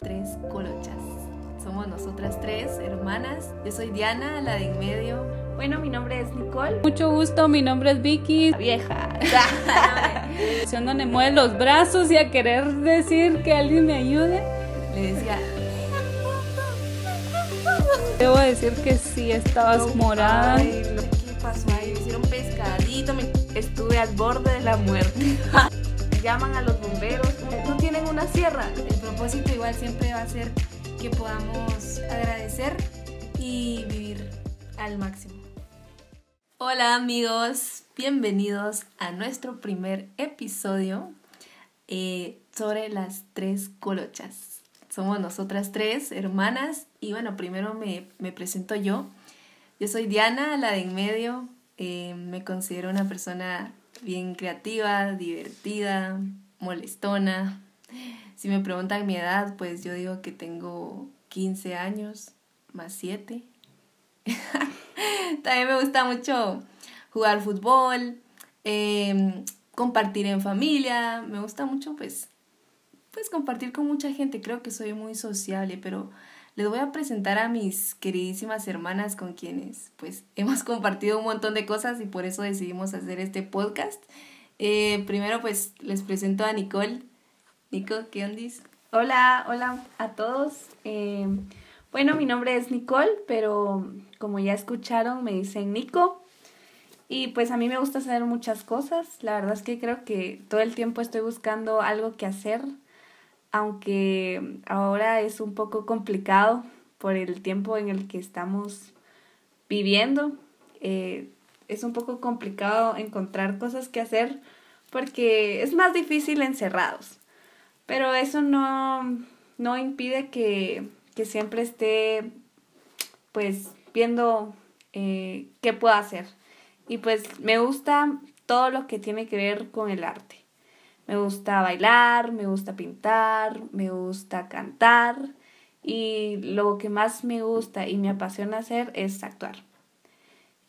tres colochas. Somos nosotras tres, hermanas. Yo soy Diana, la de en medio. Bueno, mi nombre es Nicole. Mucho gusto, mi nombre es Vicky. La vieja. donde mueve los brazos y a querer decir que alguien me ayude. Le decía, Debo decir que sí, estabas morada. Ay, lo- ¿qué pasó ahí? Me hicieron pescadito, me- Estuve al borde de la muerte. Llaman a los bomberos. Tienen una sierra. El propósito igual siempre va a ser que podamos agradecer y vivir al máximo. Hola amigos, bienvenidos a nuestro primer episodio eh, sobre las tres colochas. Somos nosotras tres hermanas y bueno, primero me, me presento yo. Yo soy Diana, la de en medio. Eh, me considero una persona bien creativa, divertida, molestona. Si me preguntan mi edad, pues yo digo que tengo 15 años más 7. También me gusta mucho jugar fútbol, eh, compartir en familia. Me gusta mucho, pues, pues compartir con mucha gente. Creo que soy muy sociable, pero les voy a presentar a mis queridísimas hermanas con quienes, pues, hemos compartido un montón de cosas y por eso decidimos hacer este podcast. Eh, primero, pues, les presento a Nicole. Nico, ¿qué ondis? Hola, hola a todos. Eh, bueno, mi nombre es Nicole, pero como ya escucharon, me dicen Nico. Y pues a mí me gusta hacer muchas cosas. La verdad es que creo que todo el tiempo estoy buscando algo que hacer, aunque ahora es un poco complicado por el tiempo en el que estamos viviendo. Eh, es un poco complicado encontrar cosas que hacer porque es más difícil encerrados. Pero eso no, no impide que, que siempre esté pues viendo eh, qué puedo hacer. Y pues me gusta todo lo que tiene que ver con el arte. Me gusta bailar, me gusta pintar, me gusta cantar y lo que más me gusta y me apasiona hacer es actuar.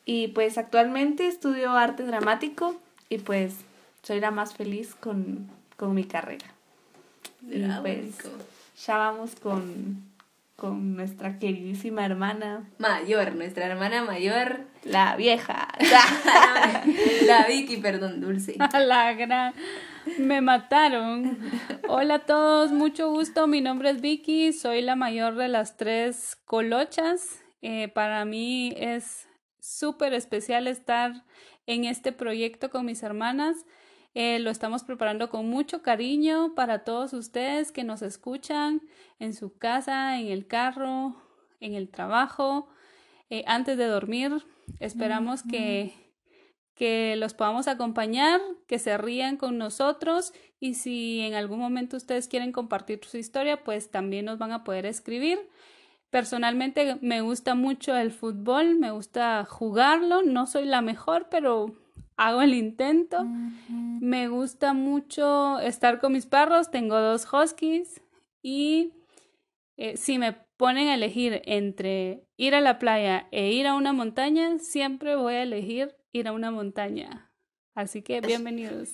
Y pues actualmente estudio arte dramático y pues soy la más feliz con, con mi carrera. Pues ya vamos con, con nuestra queridísima hermana, Mayor, nuestra hermana mayor. la vieja. La Vicky, perdón, Dulce. La gran. Me mataron. Hola a todos, mucho gusto. Mi nombre es Vicky, soy la mayor de las tres colochas. Eh, para mí es súper especial estar en este proyecto con mis hermanas. Eh, lo estamos preparando con mucho cariño para todos ustedes que nos escuchan en su casa, en el carro, en el trabajo, eh, antes de dormir. Esperamos que que los podamos acompañar, que se rían con nosotros y si en algún momento ustedes quieren compartir su historia, pues también nos van a poder escribir. Personalmente me gusta mucho el fútbol, me gusta jugarlo, no soy la mejor, pero hago el intento. Me gusta mucho estar con mis perros, tengo dos huskies y eh, si me ponen a elegir entre ir a la playa e ir a una montaña, siempre voy a elegir ir a una montaña. Así que bienvenidos.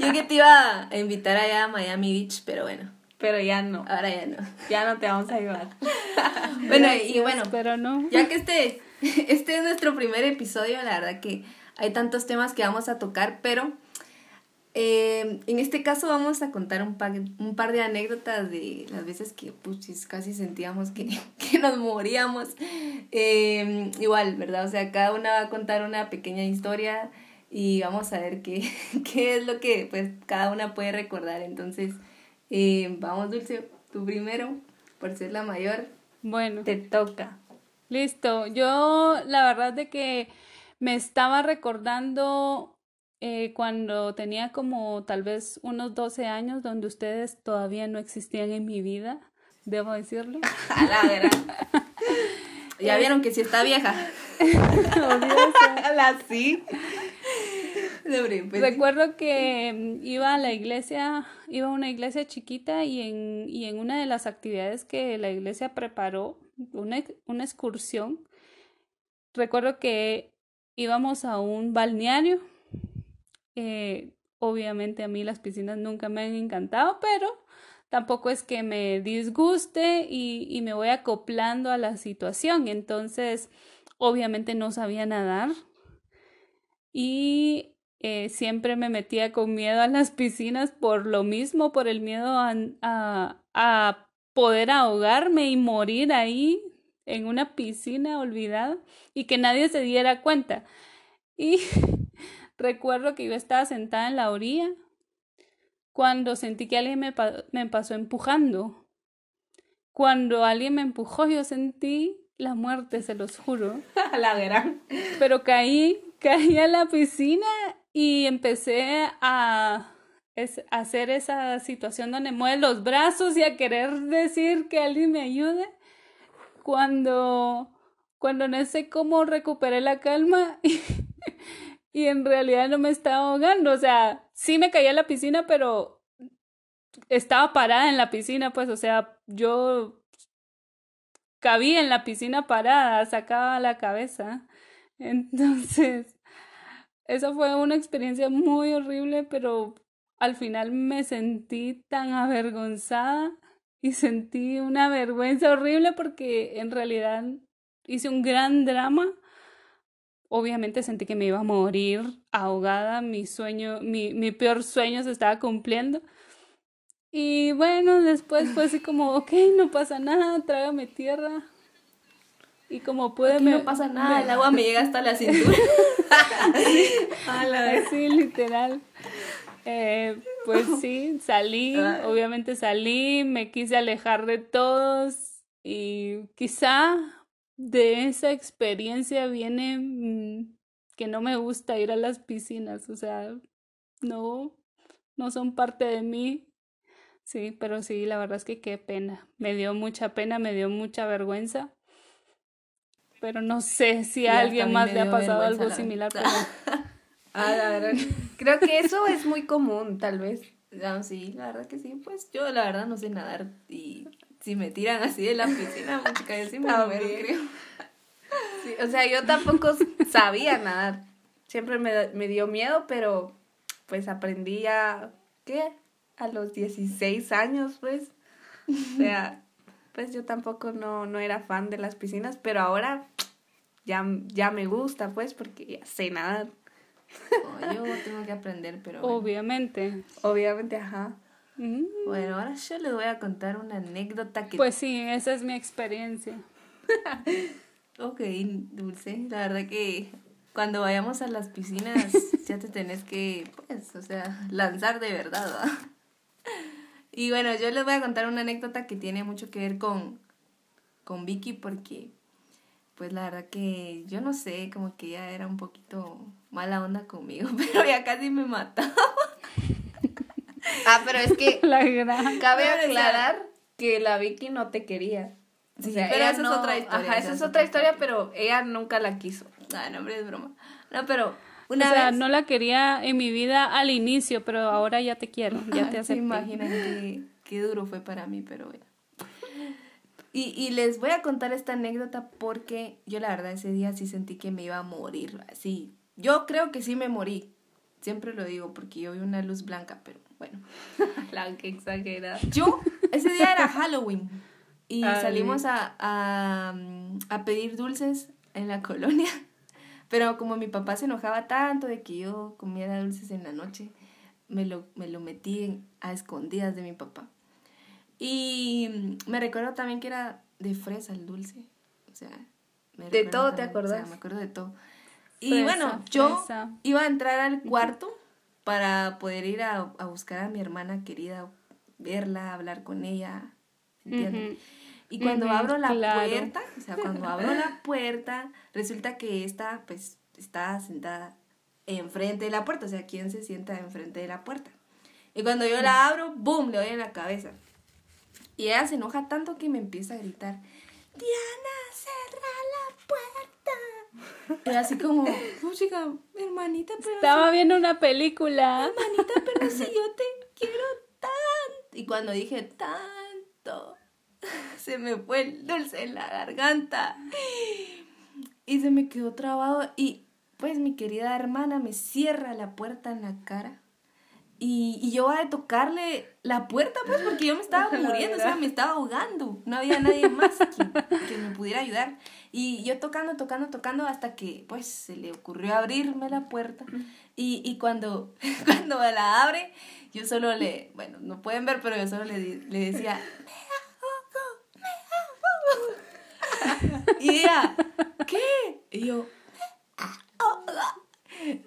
Yo que te iba a invitar allá a Miami Beach, pero bueno, Pero ya no, ahora ya no. ya no te vamos a ayudar. Bueno, y bueno, Pero no. ya que este, este es nuestro primer episodio, la verdad que hay tantos temas que vamos a tocar, pero eh, en este caso vamos a contar un par, un par de anécdotas de las veces que pues, casi sentíamos que, que nos moríamos. Eh, igual, ¿verdad? O sea, cada una va a contar una pequeña historia y vamos a ver qué, qué es lo que pues cada una puede recordar. Entonces, eh, vamos, Dulce, tú primero, por ser la mayor. Bueno, Te toca. listo. Yo la verdad de que me estaba recordando eh, cuando tenía como tal vez unos 12 años, donde ustedes todavía no existían en mi vida, debo decirlo. A la verdad. Ya vieron que si está vieja. La sí. Pues, Recuerdo que mm, iba a la iglesia, iba a una iglesia chiquita y en, y en una de las actividades que la iglesia preparó, una, una excursión, recuerdo que íbamos a un balneario. eh, obviamente a mí las piscinas nunca me han encantado, pero tampoco es que me disguste y, me voy acoplando a la situación. Entonces, obviamente no sabía nadar y eh, siempre me metía con miedo a las piscinas por lo mismo, por el miedo a, a, a poder ahogarme y morir ahí en una piscina olvidada y que nadie se diera cuenta. Y recuerdo que yo estaba sentada en la orilla cuando sentí que alguien me, me pasó empujando. Cuando alguien me empujó, yo sentí la muerte, se los juro. la verán. Pero caí, caí a la piscina y empecé a, a hacer esa situación donde mueve los brazos y a querer decir que alguien me ayude. Cuando, cuando no sé cómo recuperé la calma y, y en realidad no me estaba ahogando. O sea, sí me caí a la piscina, pero estaba parada en la piscina, pues, o sea, yo cabía en la piscina parada, sacaba la cabeza. Entonces, esa fue una experiencia muy horrible, pero al final me sentí tan avergonzada y sentí una vergüenza horrible porque en realidad hice un gran drama. Obviamente sentí que me iba a morir ahogada, mi sueño, mi, mi peor sueño se estaba cumpliendo. Y bueno, después fue así como, ok, no pasa nada, trágame tierra. Y como puede... me, no pasa nada, el agua me llega hasta la cintura. sí, literal. Eh, pues sí, salí, obviamente salí, me quise alejar de todos y quizá de esa experiencia viene mm, que no me gusta ir a las piscinas, o sea, no, no son parte de mí Sí, pero sí, la verdad es que qué pena. Me dio mucha pena, me dio mucha vergüenza. Pero no sé si a alguien más le ha pasado algo similar. Pero... ah, la verdad. Creo que eso es muy común, tal vez. No, sí, la verdad que sí. Pues yo la verdad no sé nadar y si me tiran así de la piscina, pues, yo sí me muero, creo. Sí, o sea, yo tampoco sabía nadar. Siempre me, me dio miedo, pero pues aprendí a... ¿Qué? a los 16 años, pues. O sea, pues yo tampoco no, no era fan de las piscinas, pero ahora ya, ya me gusta, pues, porque ya sé nadar. Oh, yo tengo que aprender, pero... Obviamente. Obviamente, ajá. Mm. Bueno, ahora yo les voy a contar una anécdota que... Pues sí, esa es mi experiencia. ok, Dulce, la verdad que cuando vayamos a las piscinas ya te tenés que, pues, o sea, lanzar de verdad, ¿verdad? Y bueno, yo les voy a contar una anécdota que tiene mucho que ver con, con Vicky porque, pues la verdad que yo no sé, como que ella era un poquito mala onda conmigo, pero ya casi me mataba. ah, pero es que cabe aclarar que la Vicky no te quería. Sí, pero esa es otra historia. Ajá, esa es otra historia, pero ella nunca la quiso. Ah, no, hombre, es broma. No, pero o sea, no la quería en mi vida al inicio, pero ahora ya te quiero, ya te acepté. Imaginen qué, qué duro fue para mí, pero bueno. Y, y les voy a contar esta anécdota porque yo la verdad ese día sí sentí que me iba a morir, así. Yo creo que sí me morí, siempre lo digo porque yo vi una luz blanca, pero bueno. la que exagerada. Yo, ese día era Halloween y salimos a, a, a pedir dulces en la colonia. Pero como mi papá se enojaba tanto de que yo comiera dulces en la noche, me lo, me lo metí a escondidas de mi papá. Y me recuerdo también que era de fresa el dulce. O sea, de todo te acordás. me acuerdo de todo. Y bueno, yo iba a entrar al cuarto para poder ir a, a, buscar a mi hermana querida, verla, hablar con ella. ¿Entiendes? Y cuando abro la puerta, o sea, cuando abro la puerta, resulta que esta, pues, está sentada enfrente de la puerta, o sea, ¿quién se sienta enfrente de la puerta? Y cuando yo la abro, ¡boom!, le doy en la cabeza. Y ella se enoja tanto que me empieza a gritar, Diana, cerra la puerta. Y así como, chica, hermanita, pero... Estaba viendo una película. Hermanita, pero si yo te quiero tanto. Y cuando dije tanto, se me fue el dulce en la garganta y se me quedó trabado y pues mi querida hermana me cierra la puerta en la cara Y, y yo a tocarle la puerta, pues, porque yo me estaba muriendo, o sea, me estaba ahogando. No había nadie más que, que me pudiera ayudar. Y yo tocando, tocando, tocando, hasta que, pues, se le ocurrió abrirme la puerta. Y, y cuando, cuando la abre, yo solo le, bueno, no pueden ver, pero yo solo le, le decía, y ella, ¿qué? Y yo,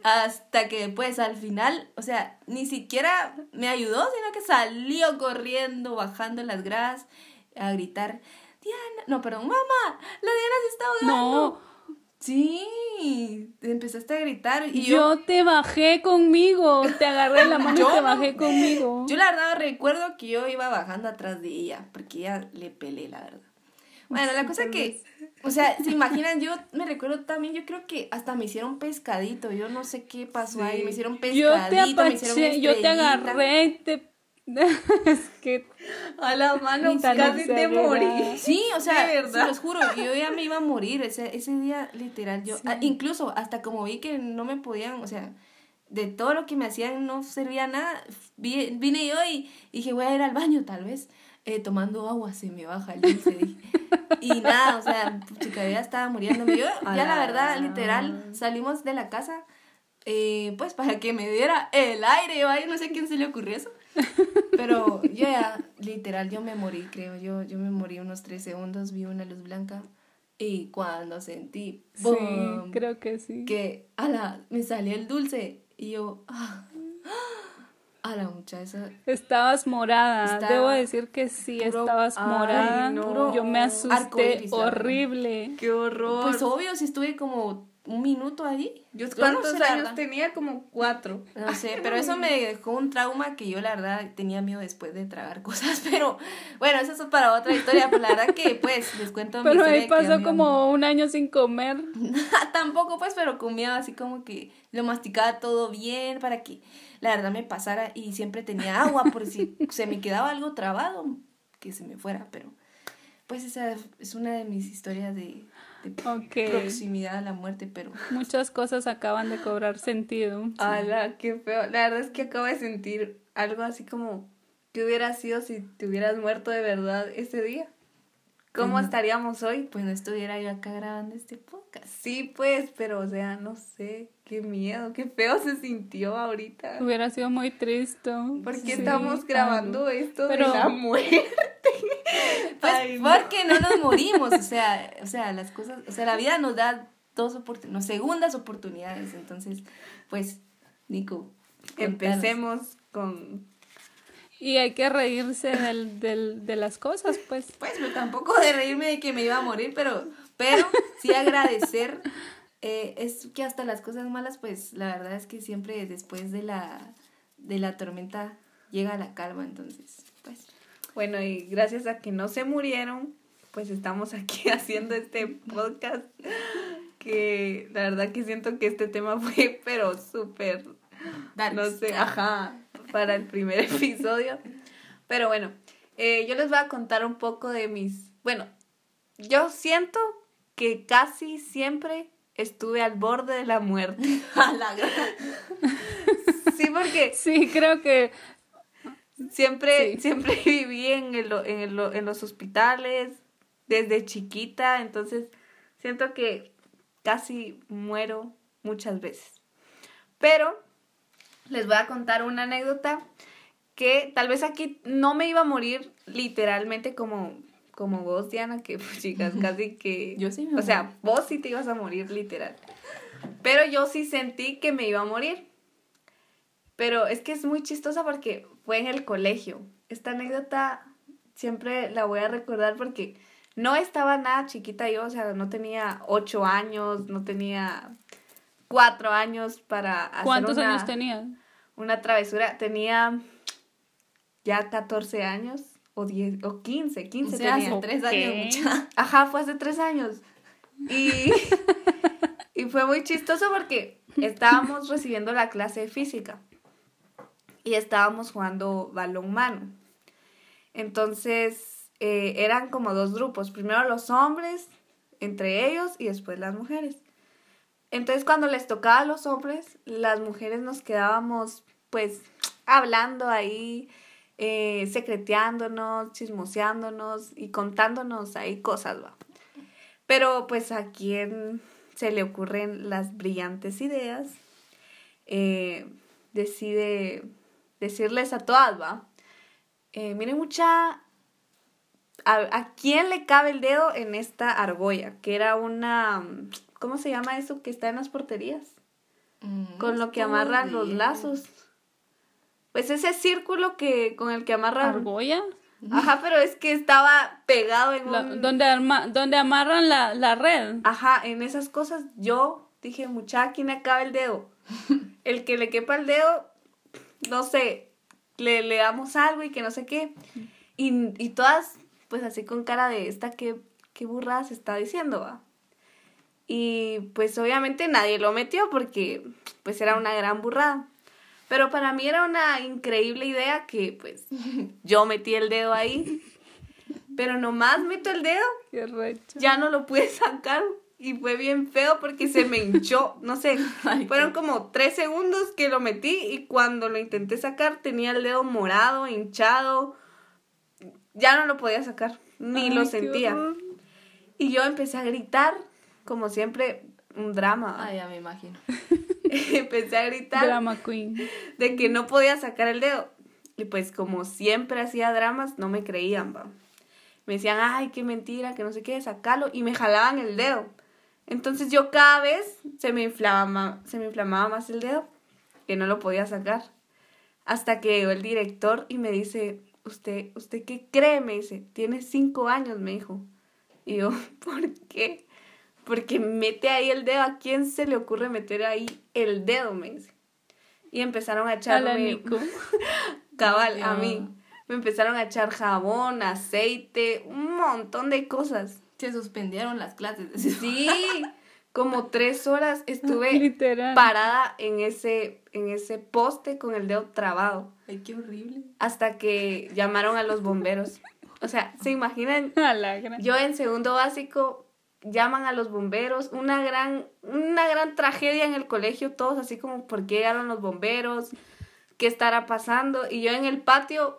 hasta que pues al final, o sea, ni siquiera me ayudó, sino que salió corriendo, bajando las gradas a gritar, Diana, no, perdón, mamá, la Diana se está ahogando. No. Sí, empezaste a gritar y yo... te bajé conmigo, te agarré la mano y te bajé conmigo. Yo la verdad recuerdo que yo iba bajando atrás de ella, porque ella le pelé, la verdad. Bueno, la cosa que, o sea, se imaginan, yo me recuerdo también, yo creo que hasta me hicieron pescadito, yo no sé qué pasó ahí, me hicieron pescadito, me hicieron yo te agarré, te... es que a la mano casi te morí. Sí, o sea, se los juro, yo ya me iba a morir ese, ese día, literal, yo, ah, incluso hasta como vi que no me podían, o sea, de todo lo que me hacían no servía nada, vine yo y dije, voy a ir al baño tal vez eh, tomando agua se me baja el dulce. y nada, o sea, chica, ya estaba muriéndome. Yo, ya la verdad, literal, salimos de la casa, eh, pues para que me diera el aire. Yo, no sé a quién se le ocurrió eso. Pero yo ya, literal, yo me morí, creo. Yo, yo me morí unos tres segundos, vi una luz blanca. Y cuando sentí, ¡boom! creo que sí. Que, ala, me salió el dulce. Y yo, ah, a la muchacha. Estabas morada. Debo decir que sí, estabas morada. Yo me asusté horrible. Qué horror. Pues obvio, si estuve como un minuto ahí. Yo, ¿Cuántos años tenía? Como cuatro. No sé, pero eso me dejó un trauma que yo la verdad tenía miedo después de tragar cosas, pero bueno, eso es para otra historia, pues la verdad que pues les cuento Pero ahí pasó como un año sin comer. Tampoco pues, pero comía así como que lo masticaba todo bien para que la verdad me pasara y siempre tenía agua por si se me quedaba algo trabado, que se me fuera, pero pues esa es una de mis historias de proximidad a la muerte, pero... Muchas cosas acaban de cobrar sentido. ¡Hala, qué feo! La verdad es que acabo de sentir algo así como que hubiera sido si te hubieras muerto de verdad ese día. ¿Cómo estaríamos hoy? Pues no estuviera yo acá grabando este podcast. Sí, pues, pero o sea, no sé, qué miedo, qué feo se sintió ahorita. Hubiera sido muy triste. Porque estamos grabando esto pero... de la muerte. pues porque no nos morimos, o sea, o sea, las cosas, o sea, la vida nos da dos oportunidades, segundas oportunidades, entonces, pues, Nico, empecemos con y hay que reírse del, del, de las cosas, pues. Pues, pero tampoco de reírme de que me iba a morir, pero, pero sí agradecer. Eh, es que hasta las cosas malas, pues la verdad es que siempre después de la, de la tormenta llega la calma, entonces, pues. Bueno, y gracias a que no se murieron, pues estamos aquí haciendo este podcast que la verdad que siento que este tema fue pero súper no sé, ajá, para el primer episodio. Pero bueno, eh, yo les voy a contar un poco de mis, bueno, yo siento que casi siempre estuve al borde de la muerte. sí, porque... Sí, creo que... Siempre, siempre viví en, el, en, el, en los hospitales desde chiquita, entonces siento que casi muero muchas veces. Pero les voy a contar una anécdota que tal vez aquí no me iba a morir literalmente como, como vos, Diana, que pues chicas, casi que... Yo sí O sea, vos sí te ibas a morir literal. Pero yo sí sentí que me iba a morir. Pero es que es muy chistosa porque fue en el colegio. Esta anécdota siempre la voy a recordar porque no estaba nada chiquita yo, o sea, no tenía ocho años, no tenía cuatro años para hacer ¿Cuántos años tenías? Una travesura. Tenía ya 14 años o 10 o 15, 15 tenía. tres años. Ajá, fue hace tres años. Y, y fue muy chistoso porque estábamos recibiendo la clase de física y estábamos jugando balón mano. Entonces, eh, eran como dos grupos. Primero los hombres, entre ellos, y después las mujeres. Entonces cuando les tocaba a los hombres, las mujeres nos quedábamos pues hablando ahí, eh, secreteándonos, chismoseándonos y contándonos ahí cosas, va. Pero pues a quien se le ocurren las brillantes ideas, eh, decide decirles a todas, va. Eh, miren mucha, a, quién le cabe el dedo en esta argolla? Que era una, ¿cómo se llama eso que está en las porterías? Mm, con lo que amarran los lazos. Pues ese círculo que con el que amarran. ¿Argolla? Ajá, pero es que estaba pegado en un... Donde, donde amarran la, la, red. Ajá, en esas cosas yo dije, muchacha, ¿quién acaba el dedo? el que le quepa el dedo, no sé, le, le damos algo y que no sé qué. Y, y todas, pues así con cara de esta, ¿qué, qué burrada se está diciendo, va? Y pues obviamente nadie lo metió porque pues era una gran burrada. Pero para mí era una increíble idea que pues yo metí el dedo ahí. Pero nomás meto el dedo, ya no lo pude sacar y fue bien feo porque se me hinchó, no sé, fueron como tres segundos que lo metí y cuando lo intenté sacar tenía el dedo morado, hinchado, ya no lo podía sacar, ni lo sentía. Y yo empecé a gritar, como siempre, un drama. Ah, ya me imagino. empecé a gritar. Drama queen. De que no podía sacar el dedo. Y pues como siempre hacía dramas, no me creían, va. Me decían, ay, qué mentira, que no sé qué, sacarlo. Y me jalaban el dedo. Entonces yo cada vez se me inflamaba, se me inflamaba más el dedo, que no lo podía sacar. Hasta que llegó el director y me dice, ¿usted, usted qué cree? Me dice, tiene cinco años, me dijo. Y yo, ¿por qué? Porque mete ahí el dedo. ¿A quién se le ocurre meter ahí el dedo? Me dice. Y empezaron a echarme. cabal, a mí. Me empezaron a echar jabón, aceite, un montón de cosas. Se suspendieron las clases. Sí, como tres horas estuve parada en ese, en ese poste con el dedo trabado. Ay, qué horrible. Hasta que llamaron a los bomberos. O sea, ¿se imaginan? Yo en segundo básico llaman a los bomberos, una gran, una gran tragedia en el colegio, todos así como, ¿por qué llegaron los bomberos? ¿Qué estará pasando? Y yo en el patio,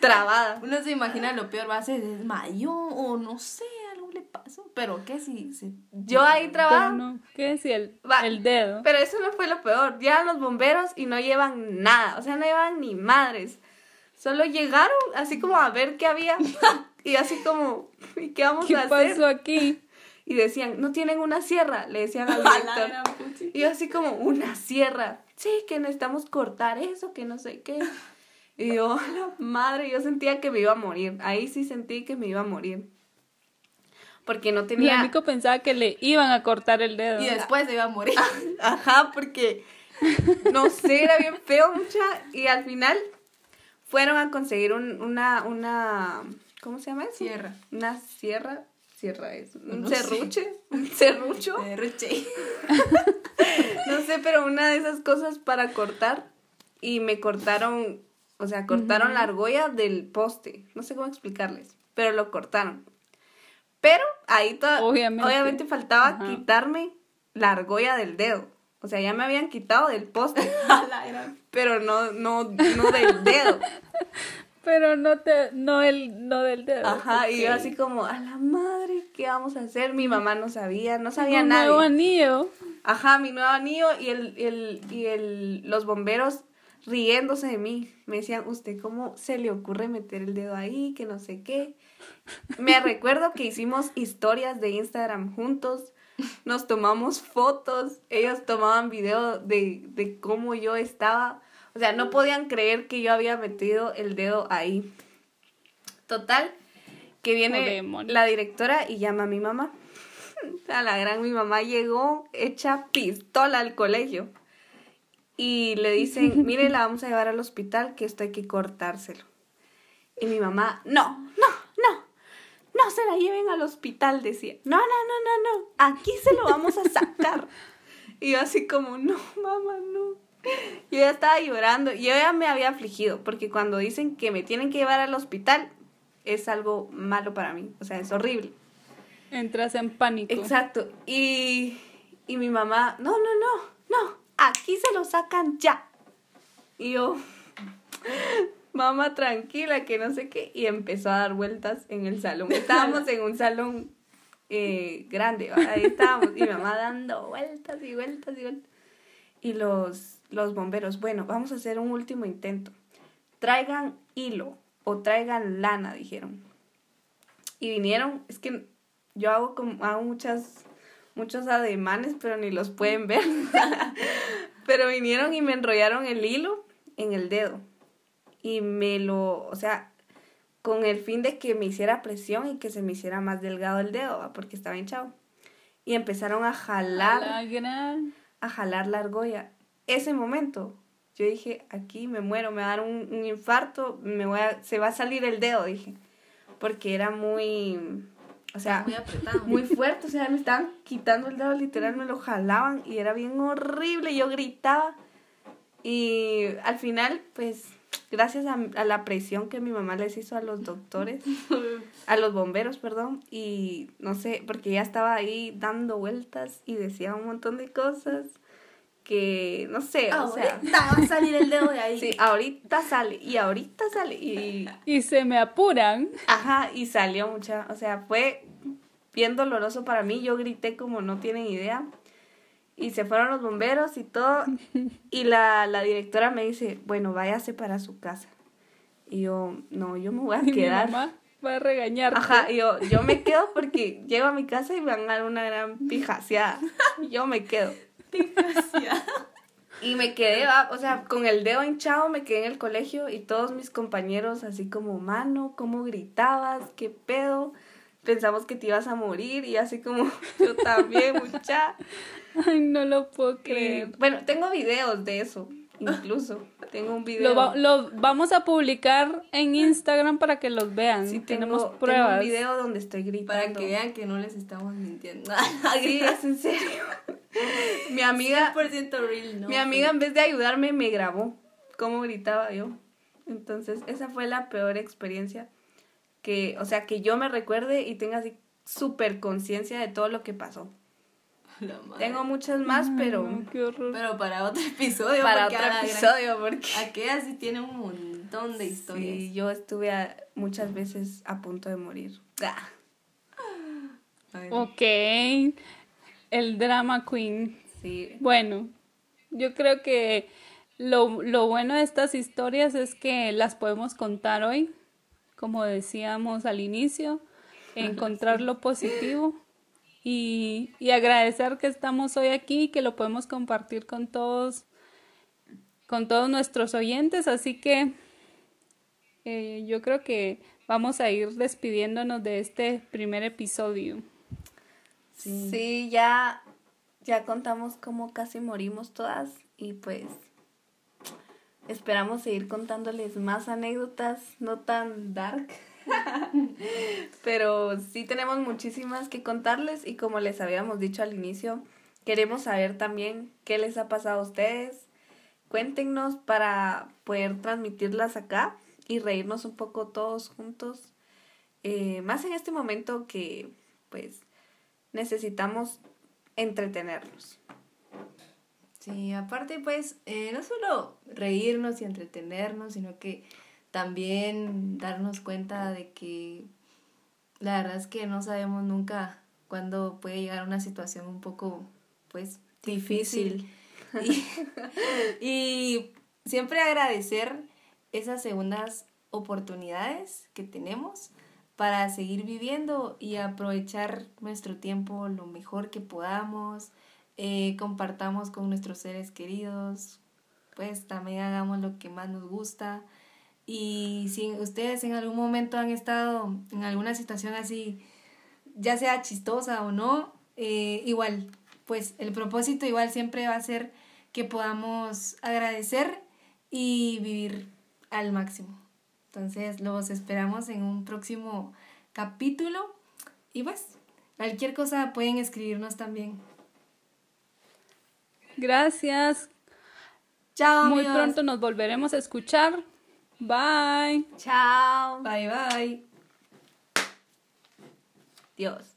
trabada. Uno se imagina lo peor, va a ser desmayó o no sé, algo le pasó, pero ¿qué si se... Yo ahí trabada. ¿Qué si el, el dedo? Pero eso no fue lo peor, llegan los bomberos y no llevan nada, o sea, no llevan ni madres. Solo llegaron así como a ver qué había y así como, ¿y qué vamos a hacer? ¿Qué pasó aquí? Y decían, no tienen una sierra, le decían al director. y yo así como, una sierra, sí, que necesitamos cortar eso, que no sé qué. Y yo, la madre, yo sentía que me iba a morir, ahí sí sentí que me iba a morir. Porque no tenía... Mi amigo pensaba que le iban a cortar el dedo. Y después se iba a morir. Ajá, porque, no sé, era bien feo mucha. Y al final fueron a conseguir un, una, una, ¿cómo se llama eso? Sierra. Una sierra sierra es? ¿Un serruche? ¿Un serrucho? Serruche. no sé, pero una de esas cosas para cortar y me cortaron, o sea, cortaron la argolla del poste. No sé cómo explicarles, pero lo cortaron. Pero ahí obviamente, faltaba quitarme la argolla del dedo. O sea, ya me habían quitado del poste. pero no, no, no del dedo. Pero no te, no el, no del dedo. Ajá, y yo así como, a la madre, ¿qué vamos a hacer? Mi mamá no sabía, no sabía nada. Mi nuevo anillo. Ajá, mi nuevo anillo y el, el, y el, los bomberos riéndose de mí. Me decían, ¿usted cómo se le ocurre meter el dedo ahí? Que no sé qué. Me recuerdo que hicimos historias de Instagram juntos. Nos tomamos fotos. Ellos tomaban video de, de cómo yo estaba o sea, no podían creer que yo había metido el dedo ahí. Total, que viene la directora y llama a mi mamá. A la gran mi mamá llegó hecha pistola al colegio. Y le dicen, mire, la vamos a llevar al hospital, que esto hay que cortárselo. Y mi mamá, no, no, no, no se la lleven al hospital, decía. No, no, no, no, no, aquí se lo vamos a sacar. y yo así como, no, mamá, no. Yo ya estaba llorando. Yo ya me había afligido, porque cuando dicen que me tienen que llevar al hospital, es algo malo para mí. O sea, es horrible. Entras en pánico. Exacto. Y, y mi mamá, no, no, no, no, aquí se lo sacan ya. Y yo, mamá tranquila, que no sé qué, y empezó a dar vueltas en el salón. Estábamos en un salón eh, grande, ahí estábamos, y mamá dando vueltas y vueltas y vueltas. Y los, los bomberos, bueno, vamos a hacer un último intento. Traigan hilo o traigan lana, dijeron. Y vinieron, es que yo hago, como, hago muchas, muchos ademanes, pero ni los pueden ver. pero vinieron y me enrollaron el hilo en el dedo y me lo, o sea, con el fin de que me hiciera presión y que se me hiciera más delgado el dedo, porque estaba hinchado. Y empezaron a jalar, a, jalar la argolla. Ese momento, yo dije, aquí me muero, me va a dar un, infarto, me voy a, se va a salir el dedo, dije, porque era muy, o sea, muy, apretado. muy fuerte, o sea, me estaban quitando el dedo, literal, me lo jalaban y era bien horrible, yo gritaba. Y al final, pues gracias a, la presión que mi mamá les hizo a los doctores, a los bomberos, perdón, y no sé, porque ya estaba ahí dando vueltas y decía un montón de cosas que, no sé, o sea... va a salir el dedo de ahí. Sí, ahorita sale, y ahorita sale, y... Y se me apuran. Ajá, y salió mucha, o sea, fue bien doloroso para mí, yo grité como no tienen idea, y se fueron los bomberos y todo. Y la, la directora me dice, bueno, váyase para su casa. Y yo, no, yo me voy a quedar. Mi mamá va a regañar. Ajá, y yo, yo me quedo porque llego a mi casa y van a dar una gran pijaseada. Yo me quedo. Y me quedé, o sea, con el dedo hinchado me quedé en el colegio y todos mis compañeros así como, mano, ¿cómo gritabas? ¿Qué pedo? Pensamos que te ibas a morir y así como, yo también, mucha. Ay, no lo puedo creer. bueno, tengo videos de eso, incluso. Tengo un video. Lo, vamos a publicar en Instagram para que los vean. Sí, tenemos pruebas. Tengo un video donde estoy gritando. Para que vean que no les estamos mintiendo. sí, es en serio. mi amiga. 100% real, ¿no? Mi amiga, en vez de ayudarme, me grabó cómo gritaba yo. Entonces, esa fue la peor experiencia. Que, o sea, que yo me recuerde y tenga así súper conciencia de todo lo que pasó. Tengo muchas más, pero. Pero para otro episodio. Para otro episodio, porque. Aquella sí tiene un montón de historias. Sí, yo estuve muchas veces a punto de morir. Ah. Ok. El drama queen. Sí. Bueno, yo creo que lo, lo bueno de estas historias es que las podemos contar hoy, como decíamos al inicio, encontrar lo positivo y, y agradecer que estamos hoy aquí, que lo podemos compartir con todos, con todos nuestros oyentes. Así que eh, yo creo que vamos a ir despidiéndonos de este primer episodio. Sí, ya, ya contamos cómo casi morimos todas y pues esperamos seguir contándoles más anécdotas no tan dark. Pero sí tenemos muchísimas que contarles y como les habíamos dicho al inicio, queremos saber también qué les ha pasado a ustedes. Cuéntenos para poder transmitirlas acá y reírnos un poco todos juntos. Eh, más en este momento que pues necesitamos entretenernos. Sí, aparte pues eh, no solo reírnos y entretenernos, sino que también darnos cuenta de que la verdad es que no sabemos nunca cuándo puede llegar una situación un poco, pues, difícil. Y, siempre agradecer esas segundas oportunidades que tenemos para seguir viviendo y aprovechar nuestro tiempo lo mejor que podamos, eh, compartamos con nuestros seres queridos, pues también hagamos lo que más nos gusta y si ustedes en algún momento han estado en alguna situación así, ya sea chistosa o no, eh, igual, pues el propósito igual siempre va a ser que podamos agradecer y vivir al máximo. Entonces los esperamos en un próximo capítulo y pues cualquier cosa pueden escribirnos también. Gracias. Chao. Muy pronto nos volveremos a escuchar. Bye. Chao. Bye bye. Dios.